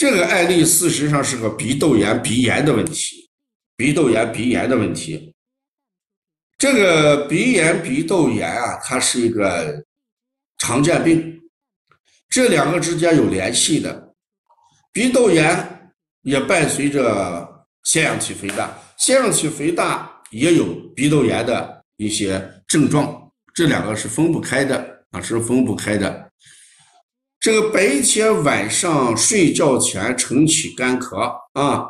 这个案例事实上是个鼻窦炎、鼻炎的问题，鼻窦炎、鼻炎的问题。这个鼻炎、鼻窦炎啊，它是一个常见病，这两个之间有联系的。鼻窦炎也伴随着腺样体肥大，腺样体肥大也有鼻窦炎的一些症状，这两个是分不开的啊，是分不开的。这个白天晚上睡觉前晨起干咳啊，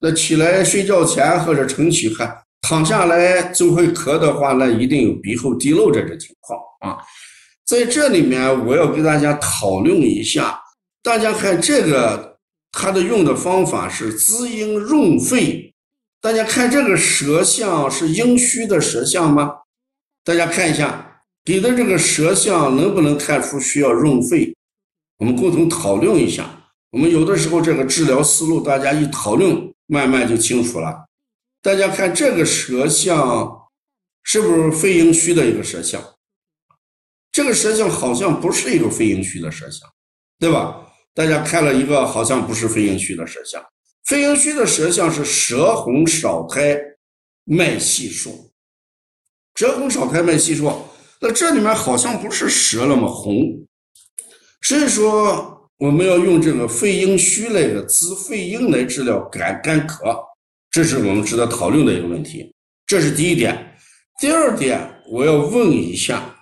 那起来睡觉前或者晨起还躺下来就会咳的话，那一定有鼻后滴漏这种情况啊。在这里面，我要跟大家讨论一下，大家看这个它的用的方法是滋阴润肺，大家看这个舌象是阴虚的舌象吗？大家看一下给的这个舌象能不能看出需要润肺？我们共同讨论一下。我们有的时候这个治疗思路，大家一讨论，慢慢就清楚了。大家看这个舌象，是不是肺阴虚的一个舌象？这个舌象好像不是一个肺阴虚的舌象，对吧？大家看了一个，好像不是肺阴虚的舌象。肺阴虚的舌象是舌红少苔，脉细数。舌红少苔，脉细数。那这里面好像不是舌了吗？红。所以说，我们要用这个肺阴虚来个滋肺阴来治疗干干咳，这是我们值得讨论的一个问题。这是第一点。第二点，我要问一下，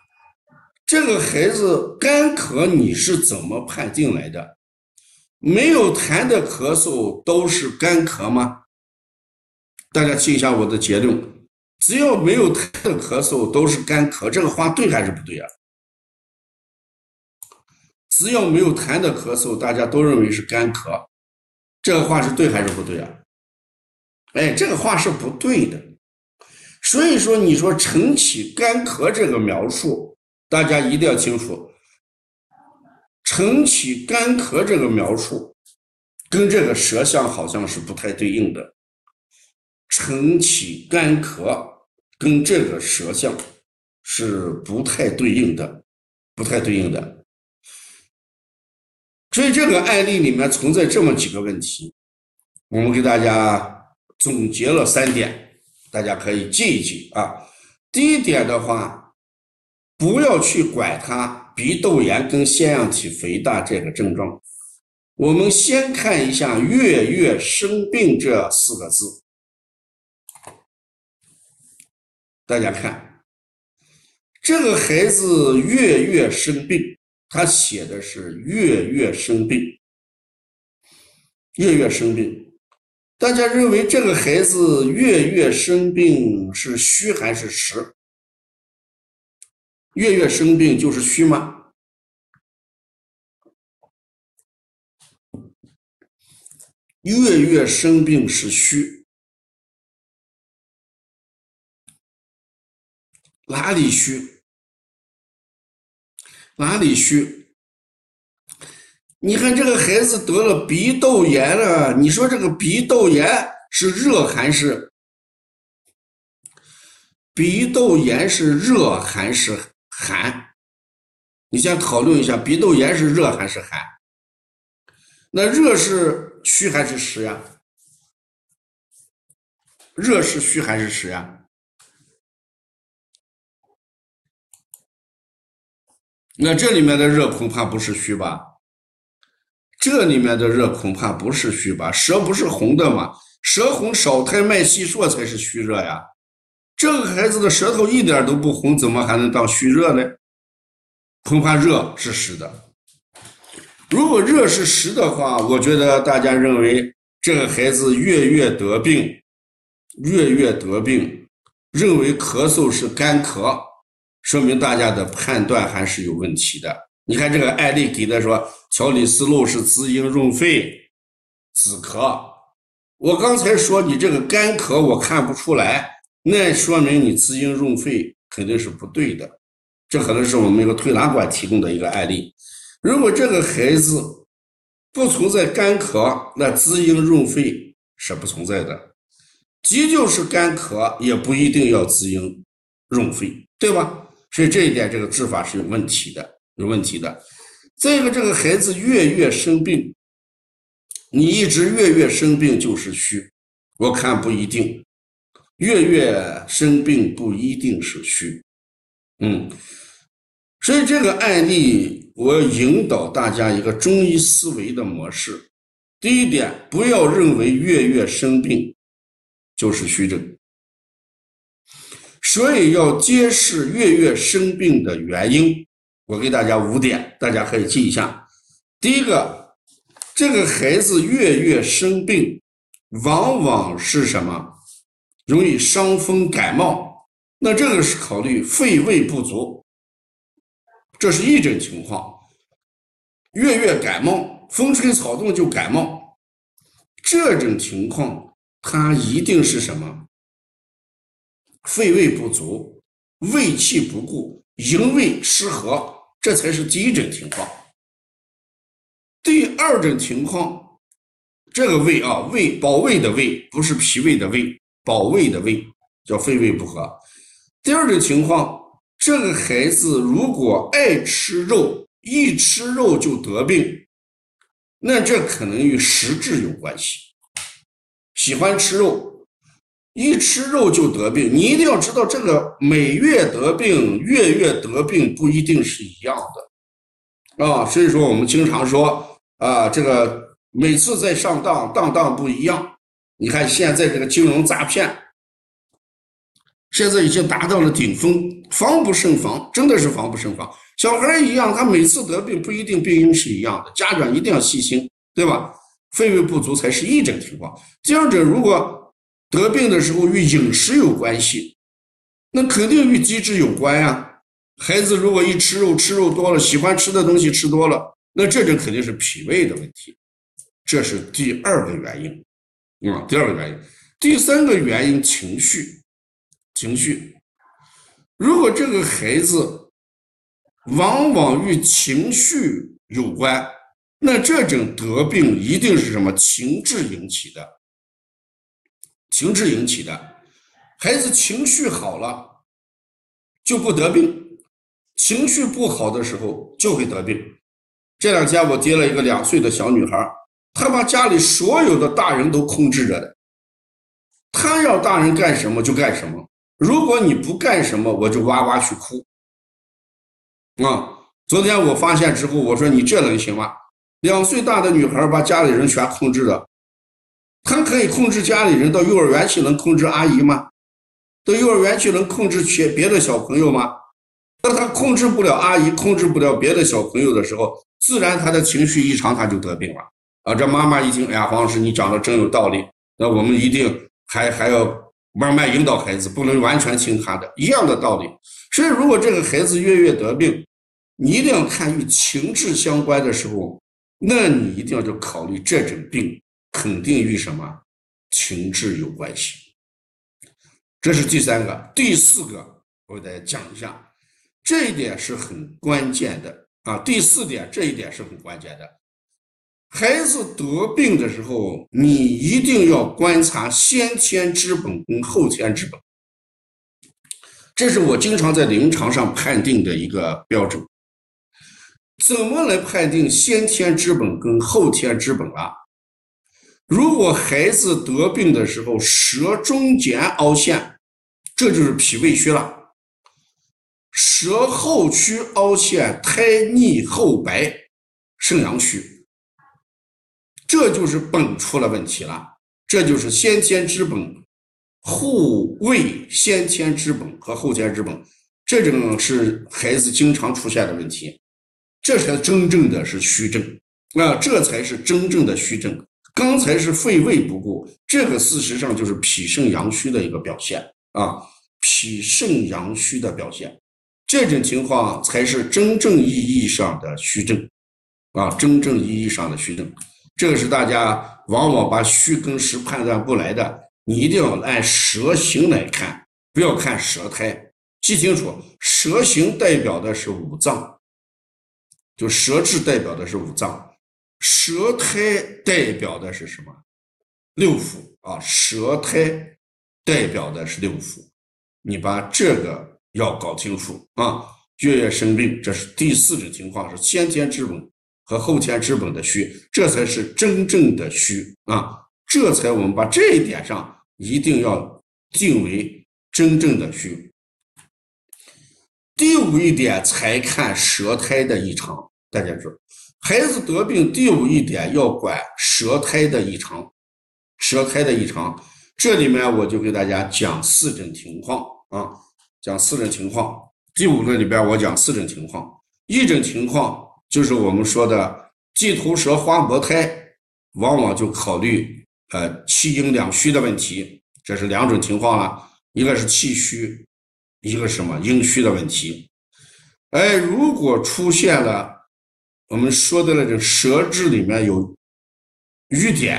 这个孩子干咳你是怎么判定来的？没有痰的咳嗽都是干咳吗？大家记一下我的结论：只要没有痰的咳嗽都是干咳，这个话对还是不对啊？只要没有痰的咳嗽，大家都认为是干咳，这个话是对还是不对啊？哎，这个话是不对的。所以说，你说晨起干咳这个描述，大家一定要清楚。晨起干咳这个描述，跟这个舌象好像是不太对应的。晨起干咳跟这个舌象是不太对应的，不太对应的。所以这个案例里面存在这么几个问题，我们给大家总结了三点，大家可以记一记啊。第一点的话，不要去管他鼻窦炎跟腺样体肥大这个症状，我们先看一下“月月生病”这四个字，大家看，这个孩子月月生病。他写的是月月生病，月月生病，大家认为这个孩子月月生病是虚还是实？月月生病就是虚吗？月月生病是虚，哪里虚？哪里虚？你看这个孩子得了鼻窦炎了，你说这个鼻窦炎是热还是？鼻窦炎是热还是寒？你先讨论一下，鼻窦炎是热还是寒？那热是虚还是实呀？热是虚还是实呀？那这里面的热恐怕不是虚吧？这里面的热恐怕不是虚吧？舌不是红的吗？舌红少苔脉细数才是虚热呀。这个孩子的舌头一点都不红，怎么还能当虚热呢？恐怕热是实的。如果热是实的话，我觉得大家认为这个孩子月月得病，月月得病，认为咳嗽是干咳。说明大家的判断还是有问题的。你看这个案例给的说调理思路是滋阴润肺、止咳。我刚才说你这个干咳我看不出来，那说明你滋阴润肺肯定是不对的。这可能是我们一个推拿馆提供的一个案例。如果这个孩子不存在干咳，那滋阴润肺是不存在的。急就是干咳，也不一定要滋阴润肺，对吧？所以这一点，这个治法是有问题的，有问题的。再一个，这个孩子月月生病，你一直月月生病就是虚，我看不一定，月月生病不一定是虚，嗯，所以这个案例我引导大家一个中医思维的模式。第一点，不要认为月月生病就是虚症，所以要揭示月月生病的原因。我给大家五点，大家可以记一下。第一个，这个孩子月月生病，往往是什么？容易伤风感冒。那这个是考虑肺胃不足，这是一种情况。月月感冒，风吹草动就感冒，这种情况它一定是什么？肺胃不足，胃气不固，营卫失和，这才是第一种情况。第二种情况，这个胃啊，胃保胃的胃，不是脾胃的胃，保胃的胃叫肺胃不和。第二种情况，这个孩子如果爱吃肉，一吃肉就得病，那这可能与实质有关系。喜欢吃肉，一吃肉就得病，你一定要知道，这个每月得病，月月得病不一定是一样的啊。所以说，我们经常说。啊，这个每次在上当，当当不一样。你看现在这个金融诈骗，现在已经达到了顶峰，防不胜防，真的是防不胜防。小孩一样，他每次得病不一定病因是一样的，家长一定要细心，对吧？肺胃不足才是一种情况。第二者，如果得病的时候与饮食有关系，那肯定与机制有关呀。孩子如果一吃肉，吃肉多了，喜欢吃的东西吃多了。那这就肯定是脾胃的问题，这是第二个原因，啊，第二个原因，第三个原因情绪，情绪，如果这个孩子往往与情绪有关，那这种得病一定是什么情志引起的，情志引起的，孩子情绪好了就不得病，情绪不好的时候就会得病。这两天我接了一个两岁的小女孩，她把家里所有的大人都控制着的，她要大人干什么就干什么，如果你不干什么，我就哇哇去哭。啊，昨天我发现之后，我说你这能行吗？两岁大的女孩把家里人全控制了，他可以控制家里人，到幼儿园去能控制阿姨吗？到幼儿园去能控制别别的小朋友吗？那他控制不了阿姨，控制不了别的小朋友的时候。自然他的情绪异常，他就得病了啊！这妈妈一听，哎呀，黄老师你讲的真有道理，那我们一定还还要慢慢引导孩子，不能完全听他的，一样的道理。所以，如果这个孩子月月得病，你一定要看与情志相关的时候，那你一定要就考虑这种病肯定与什么情志有关系。这是第三个，第四个，我给大家讲一下，这一点是很关键的。啊，第四点，这一点是很关键的。孩子得病的时候，你一定要观察先天之本跟后天之本，这是我经常在临床上判定的一个标准。怎么来判定先天之本跟后天之本啊？如果孩子得病的时候舌中间凹陷，这就是脾胃虚了。舌后区凹陷，苔腻厚白，肾阳虚，这就是本出了问题了。这就是先天之本，护胃先天之本和后天之本，这种是孩子经常出现的问题，这才真正的是虚症啊，这才是真正的虚症。刚才是肺胃不顾，这个事实上就是脾肾阳虚的一个表现啊，脾肾阳虚的表现。这种情况才是真正意义上的虚症，啊，真正意义上的虚症，这个是大家往往把虚跟实判断不来的，你一定要按舌形来看，不要看舌苔。记清楚，舌形代表的是五脏，就舌质代表的是五脏，舌苔代表的是什么？六腑啊，舌苔代表的是六腑，你把这个。要搞清楚啊！月月生病，这是第四种情况，是先天之本和后天之本的虚，这才是真正的虚啊！这才我们把这一点上一定要定为真正的虚。第五一点才看舌苔的异常，大家知道，孩子得病第五一点要管舌苔的异常，舌苔的异常，这里面我就给大家讲四种情况啊，讲四种情况。第五个里边我讲四种情况，一种情况。就是我们说的地头蛇花薄胎，往往就考虑呃气阴两虚的问题，这是两种情况了，一个是气虚，一个什么阴虚的问题。哎，如果出现了我们说的那种舌质里面有瘀点，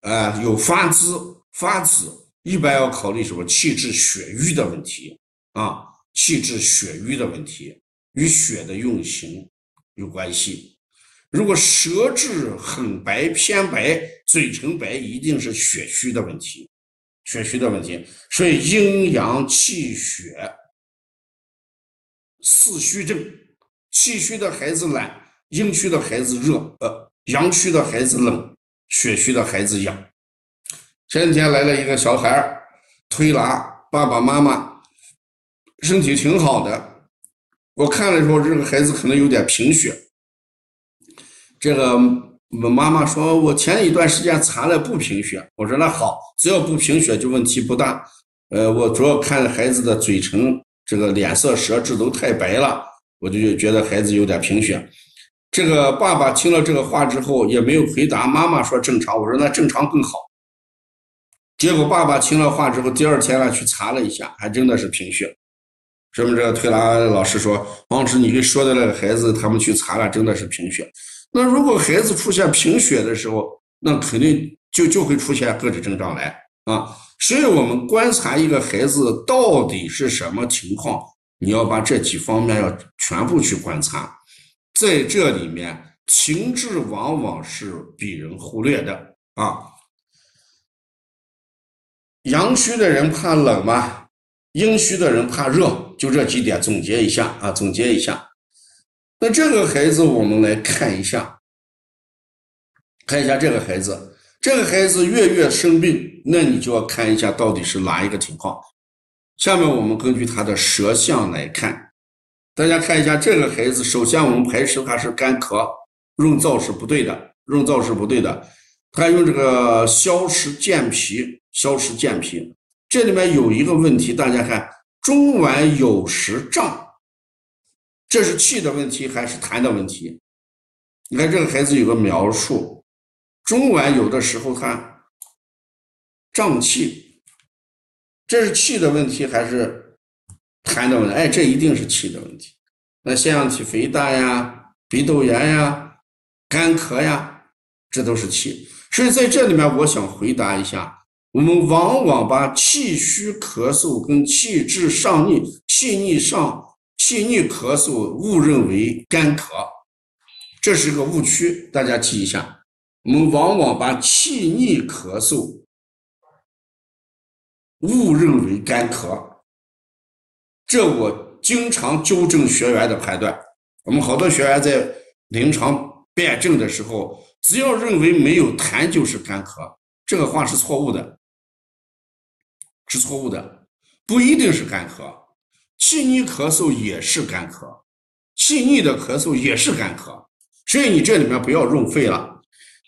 啊有发紫发紫，一般要考虑什么气滞血瘀的问题啊，气滞血瘀的问题与血的运行。有关系。如果舌质很白偏白，嘴唇白，一定是血虚的问题，血虚的问题。所以阴阳气血四虚症，气虚的孩子懒，阴虚的孩子热，呃，阳虚的孩子冷，血虚的孩子痒。前几天来了一个小孩儿，推拿，爸爸妈妈身体挺好的。我看了说，这个孩子可能有点贫血。这个妈妈说，我前一段时间查了不贫血。我说那好，只要不贫血就问题不大。呃，我主要看孩子的嘴唇、这个脸色、舌质都太白了，我就觉得孩子有点贫血。这个爸爸听了这个话之后也没有回答，妈妈说正常。我说那正常更好。结果爸爸听了话之后，第二天呢去查了一下，还真的是贫血。说明这个推拿老师说，王老师，你给说的那个孩子，他们去查了，真的是贫血。那如果孩子出现贫血的时候，那肯定就就会出现各种症状来啊。所以我们观察一个孩子到底是什么情况，你要把这几方面要全部去观察。在这里面，情志往往是被人忽略的啊。阳虚的人怕冷吗？阴虚的人怕热。就这几点总结一下啊，总结一下。那这个孩子我们来看一下，看一下这个孩子，这个孩子月月生病，那你就要看一下到底是哪一个情况。下面我们根据他的舌象来看，大家看一下这个孩子，首先我们排除他是干咳，润燥是不对的，润燥是不对的。他用这个消食健脾，消食健脾，这里面有一个问题，大家看。中脘有时胀，这是气的问题还是痰的问题？你看这个孩子有个描述，中脘有的时候他胀气，这是气的问题还是痰的问题？哎，这一定是气的问题。那腺样体肥大呀、鼻窦炎呀、干咳呀，这都是气。所以在这里面，我想回答一下。我们往往把气虚咳嗽跟气滞上逆、气逆上、气逆咳嗽误认为干咳，这是个误区，大家记一下。我们往往把气逆咳嗽误认为干咳，这我经常纠正学员的判断。我们好多学员在临床辩证的时候，只要认为没有痰就是干咳，这个话是错误的。是错误的，不一定是干咳，气逆咳嗽也是干咳，气逆的咳嗽也是干咳，所以你这里面不要用肺了。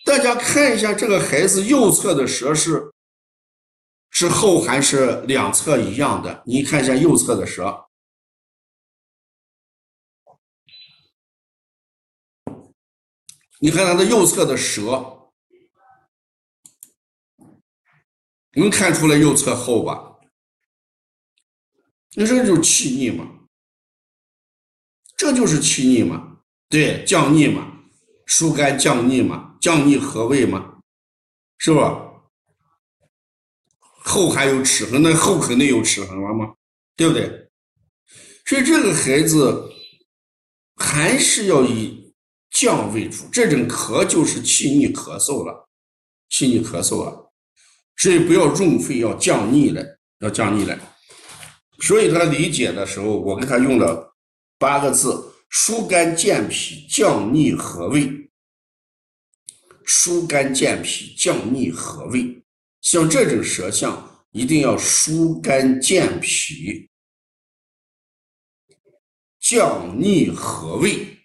大家看一下这个孩子右侧的舌是是厚还是两侧一样的？你看一下右侧的舌，你看他的右侧的舌。能看出来右侧厚吧？那这就是气逆嘛？这就是气逆嘛？对，降逆嘛？疏肝降逆嘛？降逆和胃嘛？是吧？后还有齿痕，那后肯定有齿痕了吗？对不对？所以这个孩子还是要以降为主，这种咳就是气逆咳嗽了，气逆咳嗽了。所以不要润肺，要降逆了，要降逆了。所以他理解的时候，我给他用了八个字：疏肝健脾、降逆和胃。疏肝健脾、降逆和胃，像这种舌象，一定要疏肝健脾、降逆和胃，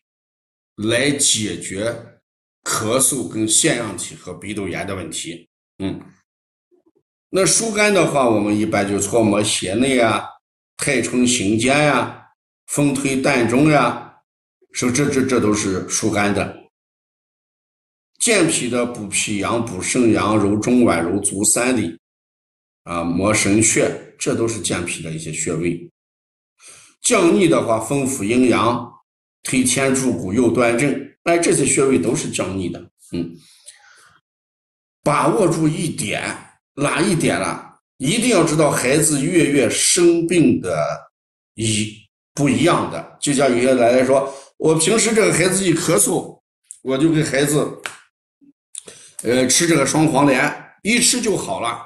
来解决咳嗽跟腺样体和鼻窦炎的问题。嗯，那疏肝的话，我们一般就搓摩胁内啊、太冲行间呀、风推膻中呀，说这这这都是疏肝的。健脾的补脾阳、补肾阳、揉中脘、揉足三里，啊，摩神阙，这都是健脾的一些穴位。降逆的话，丰腹阴阳，推天柱骨、右端正，哎，这些穴位都是降逆的。嗯，把握住一点，哪一点了？一定要知道孩子月月生病的一不一样的。就像有些奶奶说，我平时这个孩子一咳嗽，我就给孩子。呃，吃这个双黄连，一吃就好了。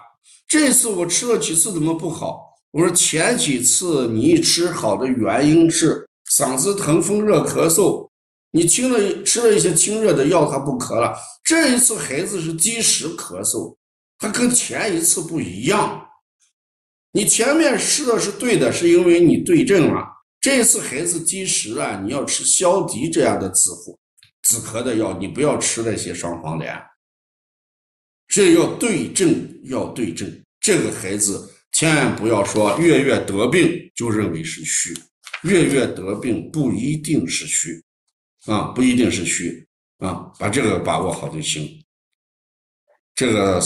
这次我吃了几次，怎么不好？我说前几次你一吃好的原因是嗓子疼、风热、咳嗽，你清了吃了一些清热的药，他不咳了。这一次孩子是积食咳嗽，他跟前一次不一样。你前面吃的是对的，是因为你对症了。这次孩子积食啊，你要吃消敌这样的止止咳的药，你不要吃那些双黄连。这要对症，要对症。这个孩子千万不要说月月得病就认为是虚，月月得病不一定是虚，啊，不一定是虚，啊，把这个把握好就行。这个。